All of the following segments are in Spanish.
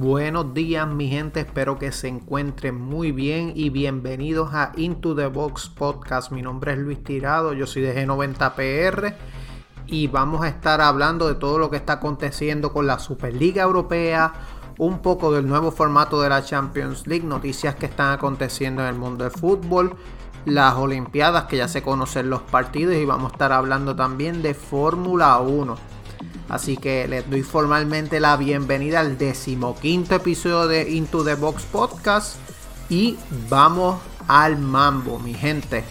Buenos días mi gente, espero que se encuentren muy bien y bienvenidos a Into the Box Podcast. Mi nombre es Luis Tirado, yo soy de G90PR y vamos a estar hablando de todo lo que está aconteciendo con la Superliga Europea, un poco del nuevo formato de la Champions League, noticias que están aconteciendo en el mundo del fútbol, las Olimpiadas que ya se conocen los partidos y vamos a estar hablando también de Fórmula 1. Así que les doy formalmente la bienvenida al decimoquinto episodio de Into the Box Podcast y vamos al mambo, mi gente.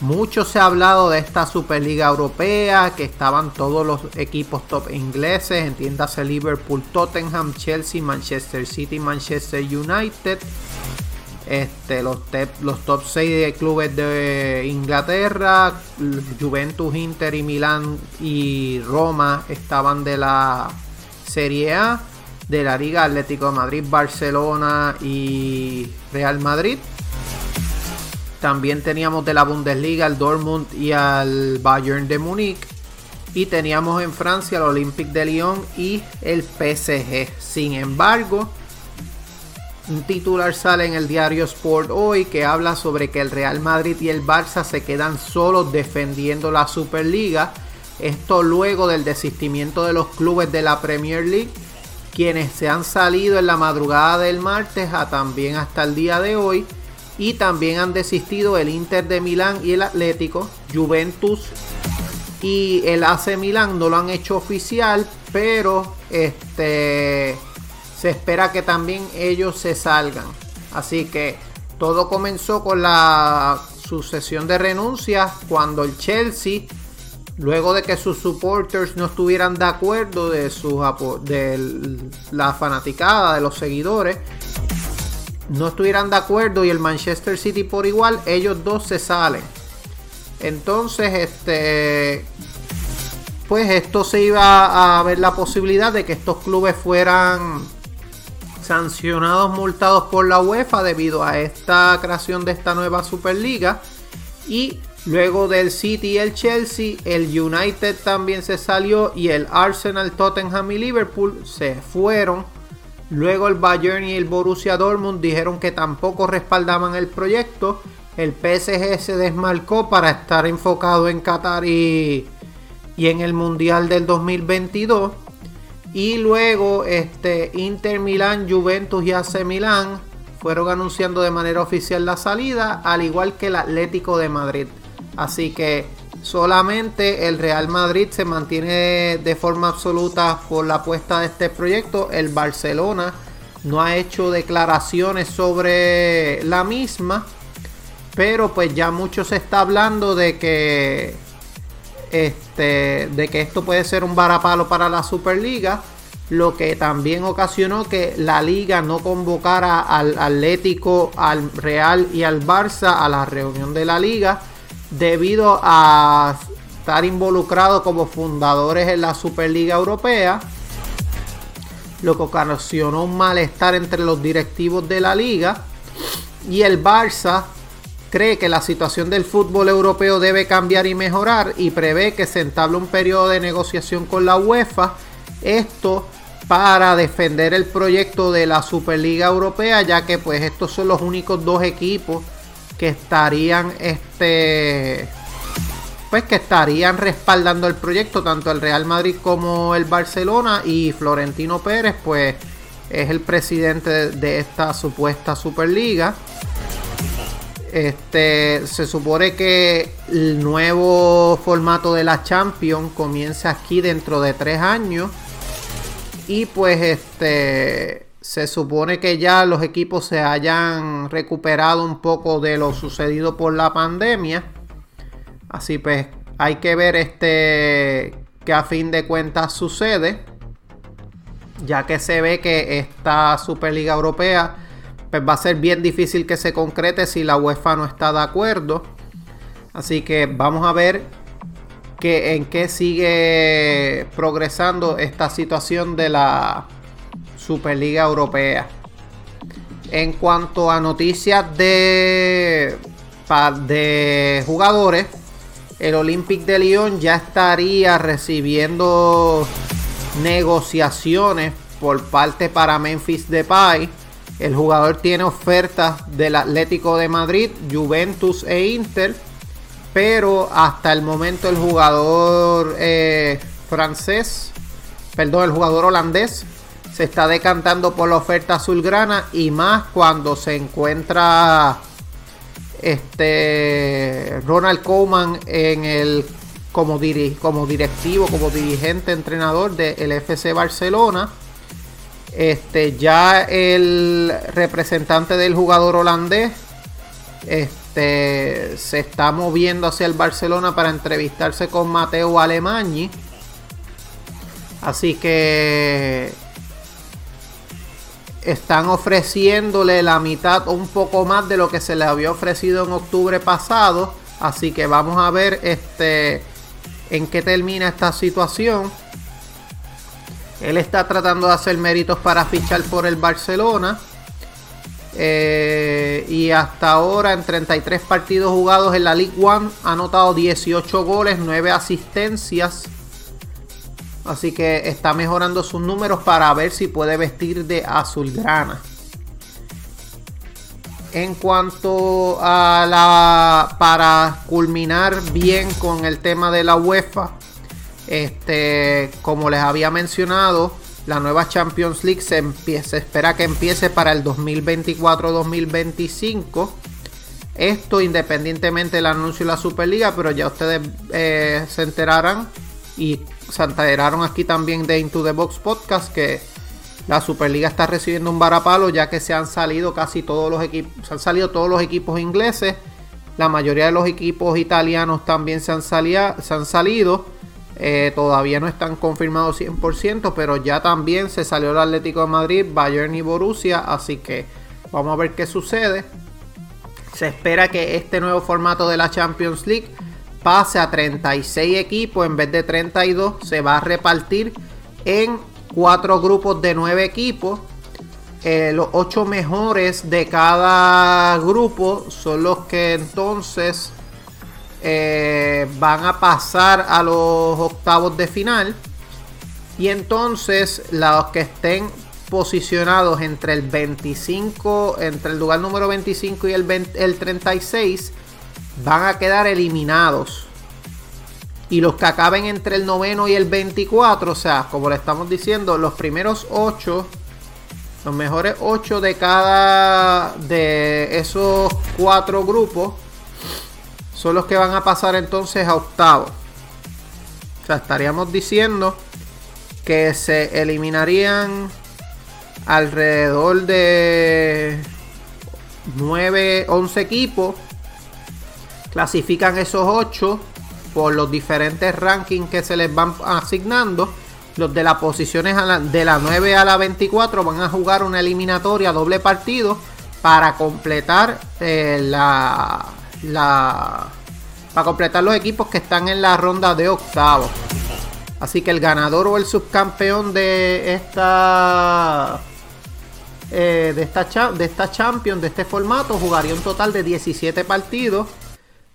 Mucho se ha hablado de esta Superliga Europea, que estaban todos los equipos top ingleses, entiéndase Liverpool, Tottenham, Chelsea, Manchester City, Manchester United. Este, los, top 6 de clubes de Inglaterra, Juventus, Inter y Milán y Roma estaban de la Serie A, de la Liga Atlético de Madrid, Barcelona y Real Madrid. También teníamos de la Bundesliga al Dortmund y al Bayern de Múnich. Y teníamos en Francia al Olympique de Lyon y el PSG. Sin embargo, un titular sale en el diario Sport hoy que habla sobre que el Real Madrid y el Barça se quedan solos defendiendo la Superliga. Esto luego del desistimiento de los clubes de la Premier League, quienes se han salido en la madrugada del martes a también hasta el día de hoy y también han desistido el Inter de Milán y el Atlético, Juventus y el AC Milán no lo han hecho oficial, pero este se espera que también ellos se salgan. Así que todo comenzó con la sucesión de renuncias cuando el Chelsea luego de que sus supporters no estuvieran de acuerdo de, sus, de la fanaticada de los seguidores, no estuvieran de acuerdo y el Manchester City por igual, ellos dos se salen. Entonces, este pues esto se iba a ver la posibilidad de que estos clubes fueran sancionados, multados por la UEFA debido a esta creación de esta nueva Superliga. Y luego del City y el Chelsea, el United también se salió y el Arsenal, Tottenham y Liverpool se fueron Luego el Bayern y el Borussia Dortmund dijeron que tampoco respaldaban el proyecto. El PSG se desmarcó para estar enfocado en Qatar y, en el Mundial del 2022. Y luego este, Inter Milán, Juventus y AC Milán fueron anunciando de manera oficial la salida, al igual que el Atlético de Madrid. Así que Solamente el Real Madrid se mantiene de forma absoluta por la apuesta de este proyecto. El Barcelona no ha hecho declaraciones sobre la misma. Pero pues ya mucho se está hablando de que este, de que esto puede ser un varapalo para la Superliga, lo que también ocasionó que la liga no convocara al Atlético, al Real y al Barça a la reunión de la liga debido a estar involucrado como fundadores en la Superliga Europea, lo que ocasionó un malestar entre los directivos de la liga y el Barça cree que la situación del fútbol europeo debe cambiar y mejorar y prevé que se entable un periodo de negociación con la UEFA. Esto para defender el proyecto de la Superliga Europea, ya que pues estos son los únicos dos equipos que estarían este pues que estarían respaldando el proyecto tanto el Real Madrid como el Barcelona y Florentino Pérez pues es el presidente de esta supuesta Superliga. Este se supone que el nuevo formato de la Champions comienza aquí dentro de tres años y pues este se supone que ya los equipos se hayan recuperado un poco de lo sucedido por la pandemia. Así pues, hay que ver este que a fin de cuentas sucede. Ya que se ve que esta Superliga Europea pues va a ser bien difícil que se concrete si la UEFA no está de acuerdo. Así que vamos a ver que, en qué sigue progresando esta situación de la Superliga Europea. En cuanto a noticias de, de jugadores, el Olympic de Lyon ya estaría recibiendo negociaciones por parte para Memphis Depay. El jugador tiene ofertas del Atlético de Madrid, Juventus e Inter, pero hasta el momento el jugador eh, francés, perdón, el jugador holandés se está decantando por la oferta azulgrana y más cuando se encuentra este Ronald Koeman en el como, como directivo, como dirigente, entrenador del FC Barcelona. Este, ya el representante del jugador holandés este, se está moviendo hacia el Barcelona para entrevistarse con Mateo Alemagni. Así que están ofreciéndole la mitad o un poco más de lo que se le había ofrecido en octubre pasado. Así que vamos a ver este, en qué termina esta situación. Él está tratando de hacer méritos para fichar por el Barcelona. Eh, y hasta ahora en 33 partidos jugados en la League One ha anotado 18 goles, 9 asistencias. Así que está mejorando sus números para ver si puede vestir de azulgrana. En cuanto a la. Para culminar bien con el tema de la UEFA. Este. Como les había mencionado. La nueva Champions League se, espera que empiece para el 2024-2025. Esto independientemente del anuncio de la Superliga, pero ya ustedes eh, se enterarán y se enteraron aquí también de Into the Box Podcast que la Superliga está recibiendo un varapalo ya que se han salido casi todos los equipos, se han salido todos los equipos ingleses, la mayoría de los equipos italianos también se han, se han salido, eh, todavía no están confirmados 100%, pero ya también se salió el Atlético de Madrid, Bayern y Borussia, así que vamos a ver qué sucede. Se espera que este nuevo formato de la Champions League pase a 36 equipos en vez de 32, se va a repartir en cuatro grupos de nueve equipos. Eh, los ocho mejores de cada grupo son los que entonces eh, van a pasar a los octavos de final. Y entonces los que estén posicionados entre el 25, entre el lugar número 25 y el, el 36, van a quedar eliminados y los que acaben entre el noveno y el 24, o sea, como le estamos diciendo, los primeros 8, los mejores 8 de cada de esos cuatro grupos son los que van a pasar entonces a octavo. O sea, estaríamos diciendo que se eliminarían alrededor de 9, 11 equipos. Clasifican esos 8 por los diferentes rankings que se les van asignando. Los de las posiciones de la 9 a la 24 van a jugar una eliminatoria doble partido para completar eh, la, la para completar los equipos que están en la ronda de octavo. Así que el ganador o el subcampeón de esta eh, de esta de esta Champions, de este formato, jugaría un total de 17 partidos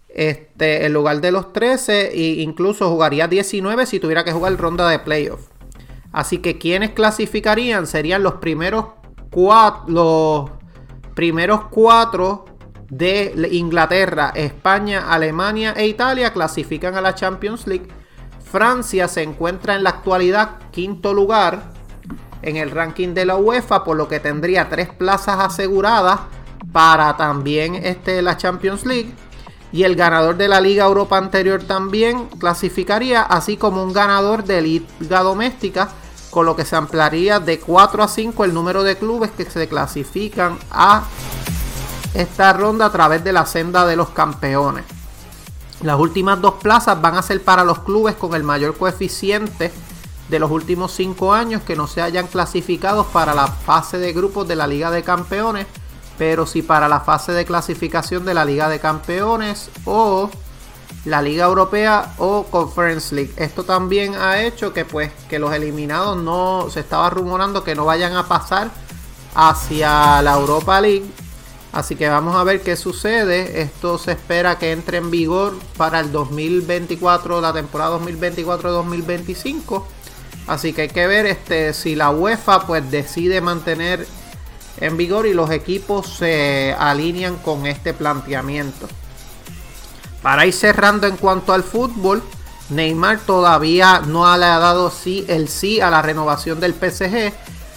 este, en lugar de los 13 e incluso jugaría 19 si tuviera que jugar ronda de playoff. Así que quienes clasificarían serían los primeros cuatro, los primeros cuatro de Inglaterra, España, Alemania e Italia clasifican a la Champions League. Francia se encuentra en la actualidad quinto lugar en el ranking de la UEFA, por lo que tendría tres plazas aseguradas para también este, la Champions League y el ganador de la Liga Europa anterior también clasificaría, así como un ganador de Liga Doméstica, con lo que se ampliaría de 4 a 5 el número de clubes que se clasifican a esta ronda a través de la senda de los campeones. Las últimas dos plazas van a ser para los clubes con el mayor coeficiente de los últimos 5 años que no se hayan clasificado para la fase de grupos de la Liga de Campeones pero si para la fase de clasificación de la Liga de Campeones o la Liga Europea o Conference League. Esto también ha hecho que pues que los eliminados no se estaba rumorando que no vayan a pasar hacia la Europa League. Así que vamos a ver qué sucede. Esto se espera que entre en vigor para el 2024, la temporada 2024-2025. Así que hay que ver este, si la UEFA pues decide mantener en vigor y los equipos se alinean con este planteamiento. Para ir cerrando en cuanto al fútbol, Neymar todavía no le ha dado sí, el sí a la renovación del PSG.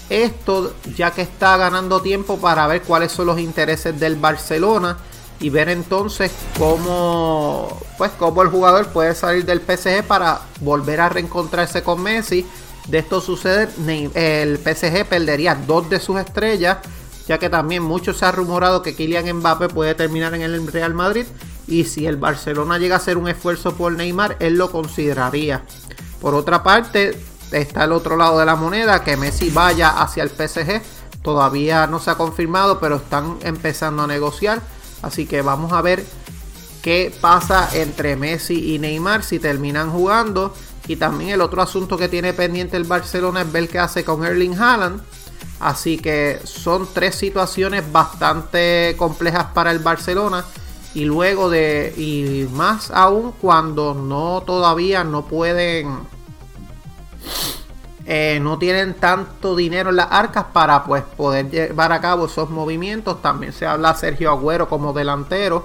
Esto ya que está ganando tiempo para ver cuáles son los intereses del Barcelona y ver entonces cómo, pues, cómo el jugador puede salir del PSG para volver a reencontrarse con Messi. De esto sucede, el PSG perdería dos de sus estrellas, ya que también mucho se ha rumorado que Kylian Mbappé puede terminar en el Real Madrid. Y si el Barcelona llega a hacer un esfuerzo por Neymar, él lo consideraría. Por otra parte, está el otro lado de la moneda, que Messi vaya hacia el PSG. Todavía no se ha confirmado, pero están empezando a negociar Así que vamos a ver qué pasa entre Messi y Neymar si terminan jugando. Y también el otro asunto que tiene pendiente el Barcelona es ver qué hace con Erling Haaland. Así que son tres situaciones bastante complejas para el Barcelona. Y luego de. Y más aún cuando no todavía no pueden. Eh, no tienen tanto dinero en las arcas para pues poder llevar a cabo esos movimientos. También se habla Sergio Agüero como delantero.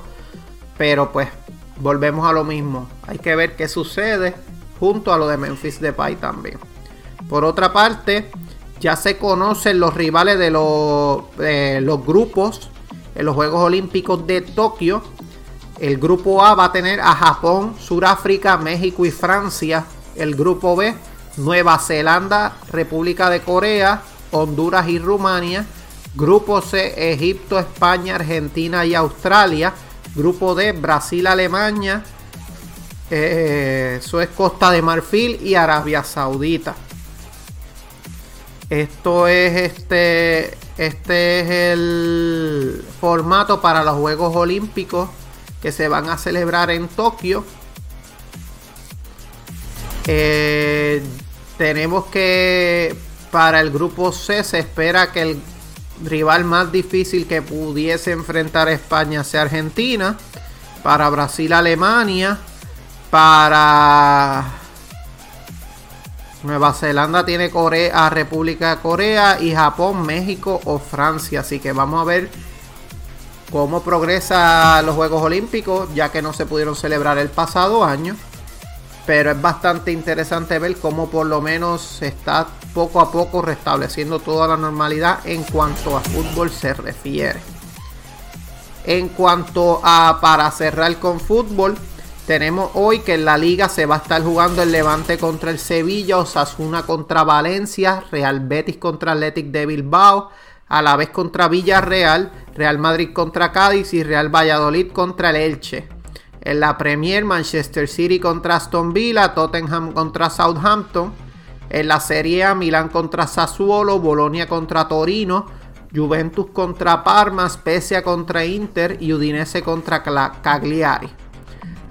Pero pues volvemos a lo mismo. Hay que ver qué sucede junto a lo de Memphis Depay también. Por otra parte, ya se conocen los rivales de los, los grupos en los Juegos Olímpicos de Tokio. El grupo A va a tener a Japón, Sudáfrica, México y Francia. El grupo B Nueva Zelanda, República de Corea, Honduras y Rumania. Grupo C, Egipto, España, Argentina y Australia. Grupo D, Brasil, Alemania. Eh, eso es Costa de Marfil y Arabia Saudita. Esto es este. Este es el formato para los Juegos Olímpicos que se van a celebrar en Tokio. Eh, tenemos que para el grupo C se espera que el rival más difícil que pudiese enfrentar España sea Argentina. Para Brasil, Alemania. Para Nueva Zelanda tiene Corea, República de Corea y Japón, México o Francia. Así que vamos a ver cómo progresa los Juegos Olímpicos, ya que no se pudieron celebrar el pasado año pero es bastante interesante ver cómo por lo menos se está poco a poco restableciendo toda la normalidad en cuanto a fútbol se refiere. En cuanto a para cerrar con fútbol, tenemos hoy que en la liga se va a estar jugando el Levante contra el Sevilla, Osasuna contra Valencia, Real Betis contra Athletic de Bilbao, a la vez contra Villarreal, Real Madrid contra Cádiz y Real Valladolid contra el Elche. En la Premier, Manchester City contra Aston Villa, Tottenham contra Southampton. En la Serie A, Milán contra Sassuolo, Bolonia contra Torino, Juventus contra Parma, Spezia contra Inter y Udinese contra Cagliari.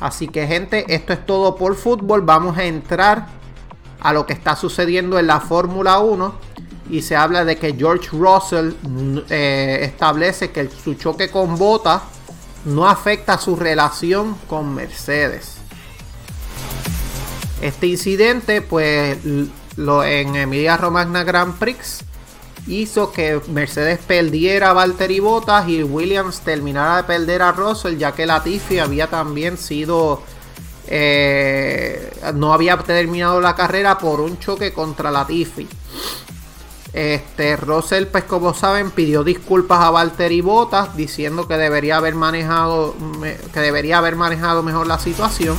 Así que gente, esto es todo por fútbol. Vamos a entrar a lo que está sucediendo en la Fórmula 1. Y se habla de que George Russell eh, establece que su choque con Bottas no afecta su relación con Mercedes. Este incidente, pues, lo, en Emilia Romagna Grand Prix hizo que Mercedes perdiera a Valtteri Bottas y Williams terminara de perder a Russell, ya que Latifi había también sido eh, no había terminado la carrera por un choque contra Latifi. Este, Russell, pues como saben, pidió disculpas a Valtteri Bottas diciendo que debería haber manejado que debería haber manejado mejor la situación.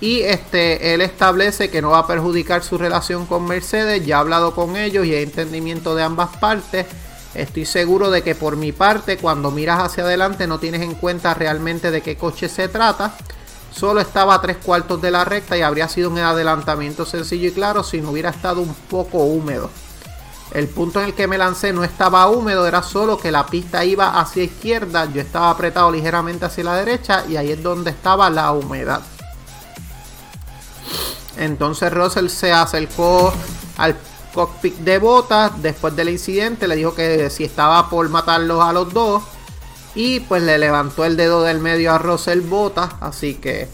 Y este, él establece que no va a perjudicar su relación con Mercedes. Ya ha hablado con ellos y hay entendimiento de ambas partes. Estoy seguro de que por mi parte, cuando miras hacia adelante, no tienes en cuenta realmente de qué coche se trata. Solo estaba a tres cuartos de la recta y habría sido un adelantamiento sencillo y claro si no hubiera estado un poco húmedo. El punto en el que me lancé no estaba húmedo, era solo que la pista iba hacia izquierda, yo estaba apretado ligeramente hacia la derecha y ahí es donde estaba la humedad. Entonces Russell se acercó al cockpit de botas después del incidente, le dijo que si estaba por matarlos a los dos y pues le levantó el dedo del medio a Russell Botas, así que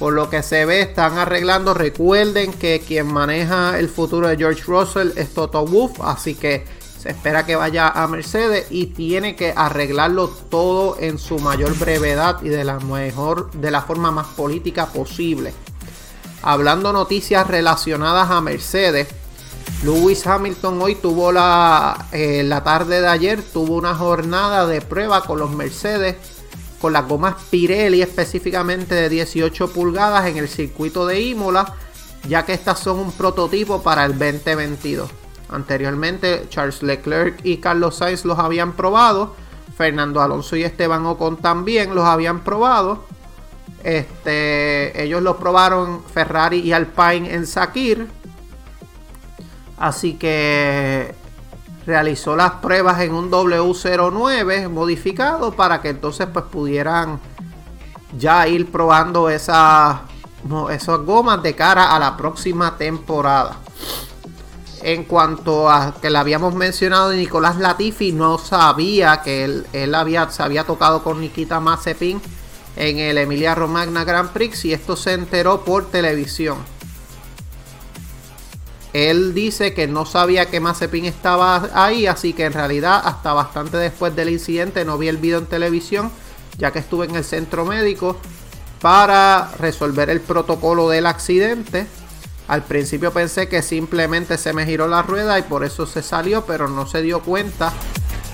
por lo que se ve, están arreglando. Recuerden que quien maneja el futuro de George Russell es Toto Wolff. Así que se espera que vaya a Mercedes y tiene que arreglarlo todo en su mayor brevedad y de la mejor, de la forma más política posible. Hablando noticias relacionadas a Mercedes, Lewis Hamilton hoy tuvo la, eh, la tarde de ayer, tuvo una jornada de prueba con los Mercedes con las gomas Pirelli específicamente de 18 pulgadas en el circuito de Imola, ya que estas son un prototipo para el 2022. Anteriormente Charles Leclerc y Carlos Sainz los habían probado, Fernando Alonso y Esteban Ocon también los habían probado. Este, ellos lo probaron Ferrari y Alpine en Sakir. Así que realizó las pruebas en un W09 modificado para que entonces pues pudieran ya ir probando esas, esas gomas de cara a la próxima temporada. En cuanto a que le habíamos mencionado Nicolás Latifi, no sabía que él, él había, se había tocado con Nikita Mazepin en el Emilia Romagna Grand Prix y esto se enteró por televisión. Él dice que no sabía que Mazepin estaba ahí, así que en realidad hasta bastante después del incidente no vi el video en televisión, ya que estuve en el centro médico para resolver el protocolo del accidente. Al principio pensé que simplemente se me giró la rueda y por eso se salió, pero no se dio cuenta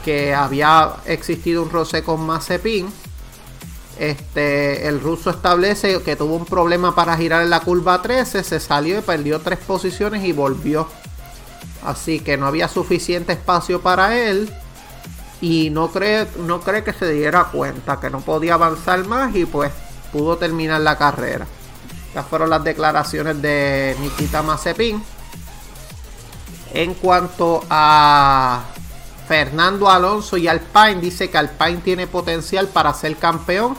que había existido un roce con Mazepin. Este, el ruso establece que tuvo un problema para girar en la curva 13, se salió y perdió tres posiciones y volvió. Así que no había suficiente espacio para él y no cree, que se diera cuenta que no podía avanzar más y pues pudo terminar la carrera. Estas fueron las declaraciones de Nikita Mazepin. En cuanto a Fernando Alonso y Alpine, dice que Alpine tiene potencial para ser campeón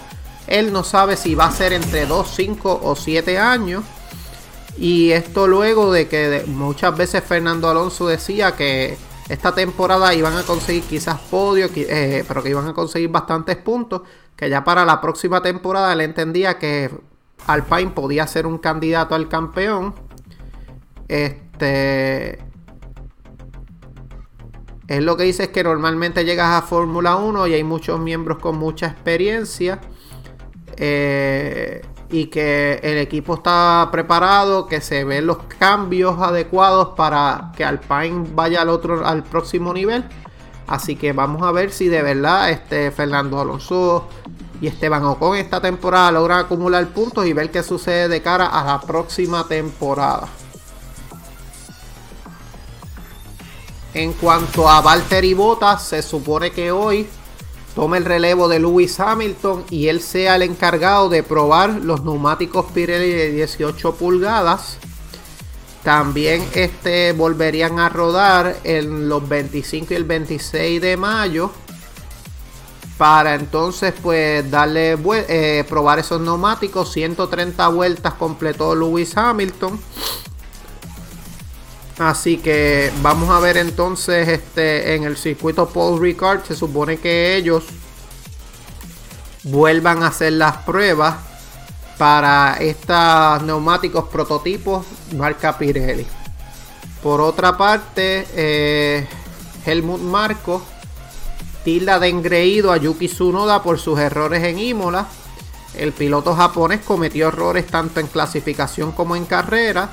él no sabe si va a ser entre 2, 5 o 7 años. Y esto luego de que muchas veces Fernando Alonso decía que esta temporada iban a conseguir quizás podio, eh, pero que iban a conseguir bastantes puntos. Que ya para la próxima temporada él entendía que Alpine podía ser un candidato al campeón. Este. Él lo que dice es que normalmente llegas a Fórmula 1 y hay muchos miembros con mucha experiencia. Eh, y que el equipo está preparado, que se ven los cambios adecuados para que Alpine vaya al otro, al próximo nivel. Así que vamos a ver si de verdad este Fernando Alonso y Esteban Ocon esta temporada logran acumular puntos y ver qué sucede de cara a la próxima temporada. En cuanto a Valtteri Bottas, se supone que hoy tome el relevo de Lewis Hamilton y él sea el encargado de probar los neumáticos Pirelli de 18 pulgadas. También este, volverían a rodar en los 25 y el 26 de mayo. Para entonces pues darle eh, probar esos neumáticos. 130 vueltas completó Lewis Hamilton. Así que vamos a ver entonces este en el circuito Paul Ricard. Se supone que ellos vuelvan a hacer las pruebas para estos neumáticos prototipos marca Pirelli. Por otra parte, eh, Helmut Marco tilda de engreído a Yuki Tsunoda por sus errores en Imola. El piloto japonés cometió errores tanto en clasificación como en carrera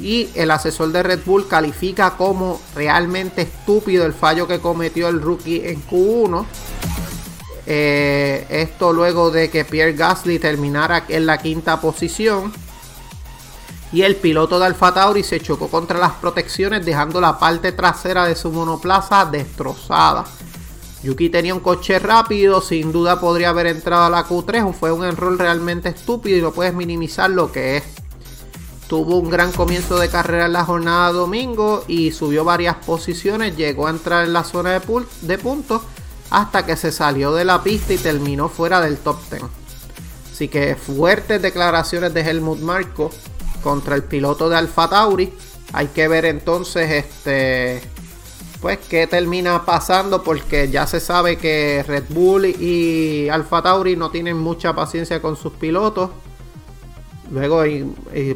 y el asesor de Red Bull califica como realmente estúpido el fallo que cometió el rookie en Q1. Eh, esto luego de que Pierre Gasly terminara en la quinta posición. Y el piloto de Alfa Tauri se chocó contra las protecciones dejando la parte trasera de su monoplaza destrozada. Yuki tenía un coche rápido, sin duda podría haber entrado a la Q3. Fue un error realmente estúpido y no puedes minimizar lo que es. Tuvo un gran comienzo de carrera en la jornada domingo y subió varias posiciones, llegó a entrar en la zona de, de puntos hasta que se salió de la pista y terminó fuera del top 10. Así que fuertes declaraciones de Helmut Marko contra el piloto de Alfa Tauri. Hay que ver entonces este pues qué termina pasando porque ya se sabe que Red Bull y Alfa Tauri no tienen mucha paciencia con sus pilotos. Luego y,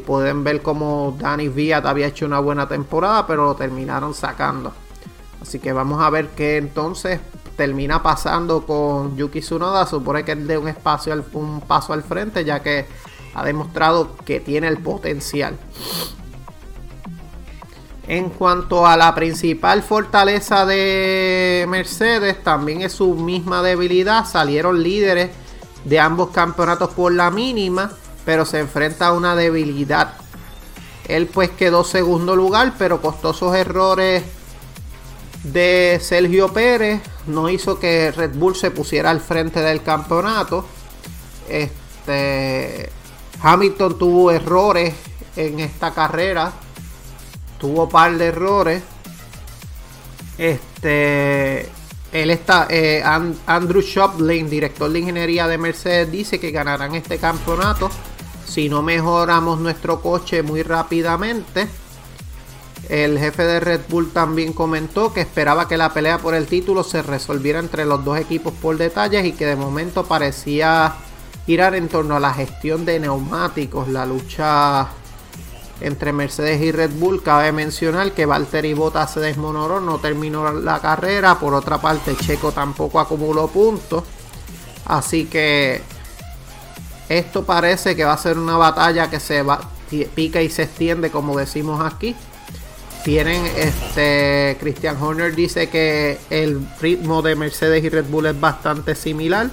pueden ver como Danny Viat había hecho una buena temporada, pero lo terminaron sacando. Así que vamos a ver qué entonces termina pasando con Yuki Tsunoda. Supone que es de un espacio un paso al frente, ya que ha demostrado que tiene el potencial. En cuanto a la principal fortaleza de Mercedes, también es su misma debilidad. Salieron líderes de ambos campeonatos por la mínima, pero se enfrenta a una debilidad. Él pues quedó segundo lugar, pero costosos errores de Sergio Pérez no hizo que Red Bull se pusiera al frente del campeonato. Este, Hamilton tuvo errores en esta carrera. Tuvo par de errores. Este, él está, eh, Andrew Shoplin, director de ingeniería de Mercedes, dice que ganarán este campeonato si no mejoramos nuestro coche muy rápidamente. El jefe de Red Bull también comentó que esperaba que la pelea por el título se resolviera entre los dos equipos por detalles y que de momento parecía girar en torno a la gestión de neumáticos, la lucha entre Mercedes y Red Bull. Cabe mencionar que Valtteri Bottas se desmonoró, no terminó la carrera. Por otra parte, Checo tampoco acumuló puntos. Así que esto parece que va a ser una batalla que se va, pica y se extiende, como decimos aquí. Tienen este. Christian Horner dice que el ritmo de Mercedes y Red Bull es bastante similar.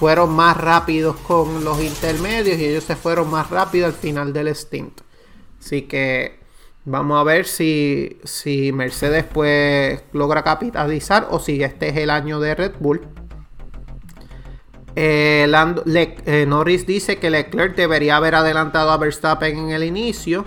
Fueron más rápidos con los intermedios y ellos se fueron más rápido al final del stint. Así que vamos a ver si, si Mercedes pues logra capitalizar o si este es el año de Red Bull. Eh, eh, Norris dice que Leclerc debería haber adelantado a Verstappen en el inicio.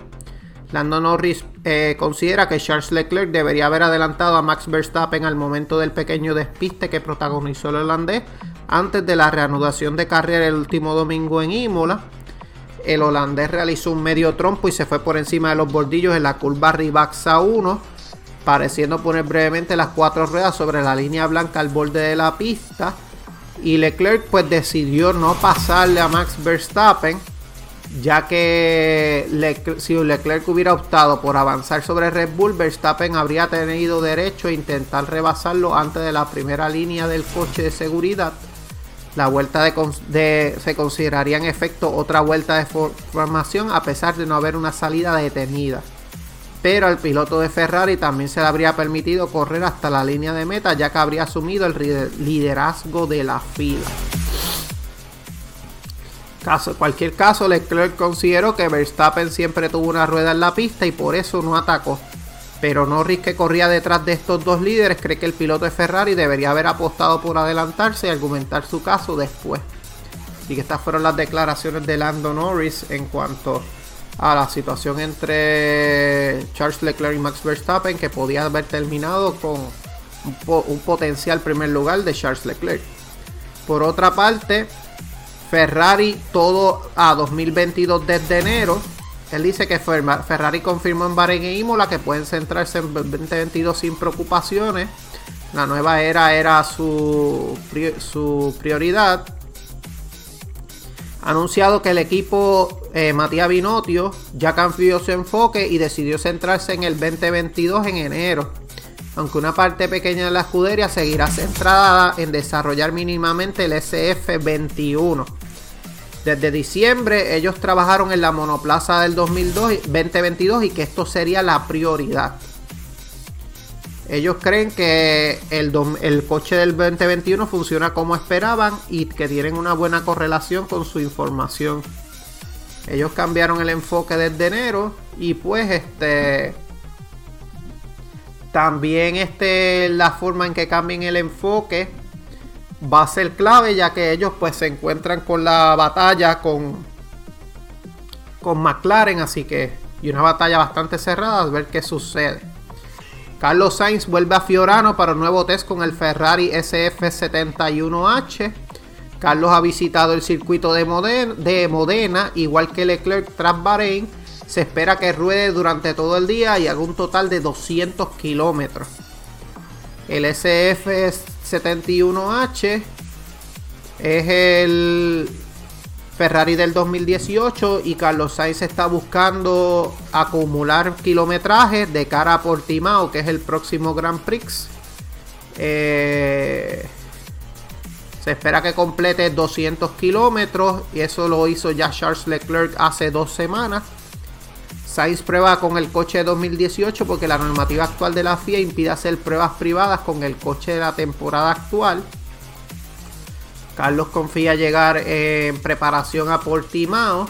Lando Norris eh, considera que Charles Leclerc debería haber adelantado a Max Verstappen al momento del pequeño despiste que protagonizó el holandés antes de la reanudación de carrera el último domingo en Imola. El holandés realizó un medio trompo y se fue por encima de los bordillos en la curva Ribaxa 1, pareciendo poner brevemente las cuatro ruedas sobre la línea blanca al borde de la pista. Y Leclerc pues decidió no pasarle a Max Verstappen ya que si Leclerc hubiera optado por avanzar sobre Red Bull, Verstappen habría tenido derecho a intentar rebasarlo antes de la primera línea del coche de seguridad. La vuelta de, se consideraría en efecto otra vuelta de formación a pesar de no haber una salida detenida. Pero al piloto de Ferrari también se le habría permitido correr hasta la línea de meta ya que habría asumido el liderazgo de la fila cualquier caso, Leclerc consideró que Verstappen siempre tuvo una rueda en la pista y por eso no atacó. Pero Norris, que corría detrás de estos dos líderes, cree que el piloto de Ferrari debería haber apostado por adelantarse y argumentar su caso después. Y que estas fueron las declaraciones de Lando Norris en cuanto a la situación entre Charles Leclerc y Max Verstappen, que podía haber terminado con un, un potencial primer lugar de Charles Leclerc. Por otra parte, Ferrari todo a 2022 desde enero. Él dice que Ferrari confirmó en Bahrein e Imola que pueden centrarse en 2022 sin preocupaciones. La nueva era era su, su prioridad. Anunciado que el equipo eh, Matías Binotio ya cambió su enfoque y decidió centrarse en el 2022 en enero aunque una parte pequeña de la escudería seguirá centrada en desarrollar mínimamente el SF21. Desde diciembre ellos trabajaron en la monoplaza del 2022 y que esto sería la prioridad. Ellos creen que el, coche del 2021 funciona como esperaban y que tienen una buena correlación con su información. Ellos cambiaron el enfoque desde enero y pues este también este, la forma en que cambien el enfoque va a ser clave ya que ellos pues se encuentran con la batalla con con McLaren, así que y una batalla bastante cerrada, a ver qué sucede. Carlos Sainz vuelve a Fiorano para un nuevo test con el Ferrari SF71H. Carlos ha visitado el circuito de Modena, igual que Leclerc tras Bahrein. Se espera que ruede durante todo el día y haga un total de 200 kilómetros. El SF71H es el Ferrari del 2018 y Carlos Sainz está buscando acumular kilometraje de cara a Portimao, que es el próximo Grand Prix. Eh, se espera que complete 200 kilómetros y eso lo hizo ya Charles Leclerc hace dos semanas. Sainz prueba con el coche de 2018 porque la normativa actual de la FIA impide hacer pruebas privadas con el coche de la temporada actual. Carlos confía llegar en preparación a Portimao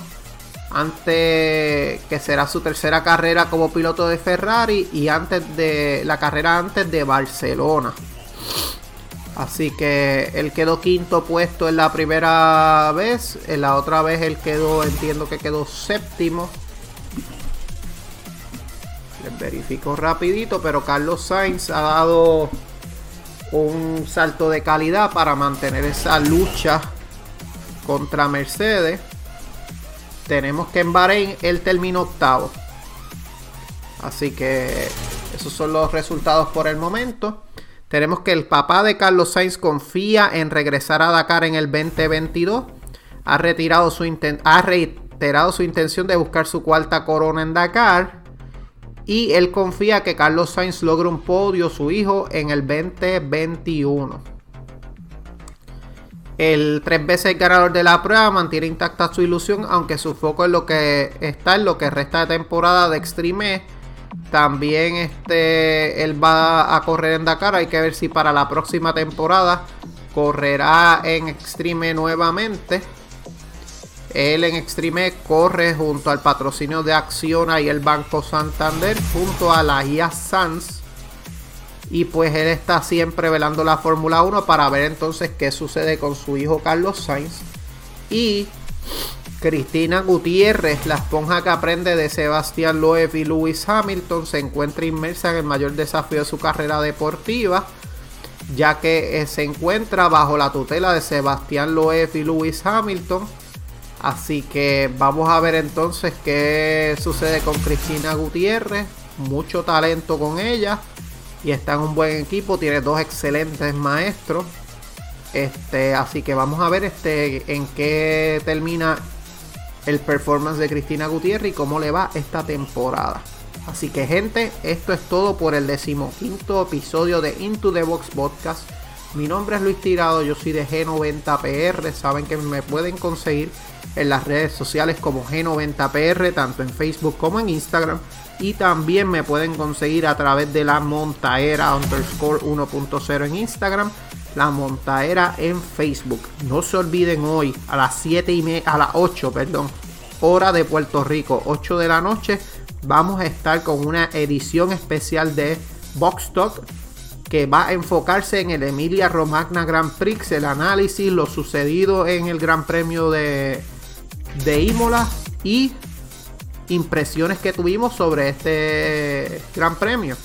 antes que será su tercera carrera como piloto de Ferrari y antes de la carrera antes de Barcelona. Así que él quedó quinto puesto en la primera vez, en la otra vez él quedó, entiendo que quedó séptimo. Les verifico rapidito, pero Carlos Sainz ha dado un salto de calidad para mantener esa lucha contra Mercedes. Tenemos que en Bahrein él terminó octavo. Así que esos son los resultados por el momento. Tenemos que el papá de Carlos Sainz confía en regresar a Dakar en el 2022. Ha, retirado su ha reiterado su intención de buscar su cuarta corona en Dakar y él confía que Carlos Sainz logre un podio, su hijo, en el 2021. El tres veces ganador de la prueba mantiene intacta su ilusión, aunque su foco es lo que está en lo que resta de temporada de Extreme. También este, él va a correr en Dakar. Hay que ver si para la próxima temporada correrá en Extreme nuevamente. Él en Extreme corre junto al patrocinio de Acciona y el Banco Santander, junto a la IA Sans. Y pues él está siempre velando la Fórmula 1 para ver entonces qué sucede con su hijo Carlos Sainz. Y Cristina Gutiérrez, la esponja que aprende de Sebastián Loeb y Lewis Hamilton, se encuentra inmersa en el mayor desafío de su carrera deportiva, ya que eh, se encuentra bajo la tutela de Sebastián Loeb y Lewis Hamilton Así que vamos a ver entonces qué sucede con Cristina Gutiérrez. Mucho talento con ella. Y está en un buen equipo. Tiene dos excelentes maestros. Este, así que vamos a ver este, en qué termina el performance de Cristina Gutiérrez y cómo le va esta temporada. Así que gente, esto es todo por el decimoquinto episodio de Into the Box Podcast. Mi nombre es Luis Tirado, yo soy de G90PR. Saben que me pueden conseguir en las redes sociales como G90PR, tanto en Facebook como en Instagram. Y también me pueden conseguir a través de la Montaera underscore 1.0 en Instagram, la Montaera en Facebook. No se olviden hoy a las 7 y media, a las 8, perdón, hora de Puerto Rico, 8 de la noche, vamos a estar con una edición especial de Box Talk que va a enfocarse en el Emilia Romagna Grand Prix, el análisis, lo sucedido en el Gran Premio de, de Imola y impresiones que tuvimos sobre este Gran Premio.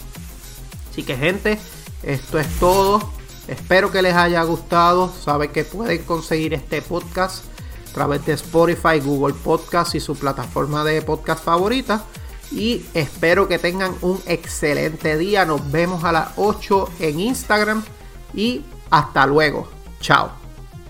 Así que gente, esto es todo. Espero que les haya gustado. Saben que pueden conseguir este podcast a través de Spotify, Google Podcast y su plataforma de podcast favorita. Y espero que tengan un excelente día. Nos vemos a las 8 en Instagram. Y hasta luego. Chao.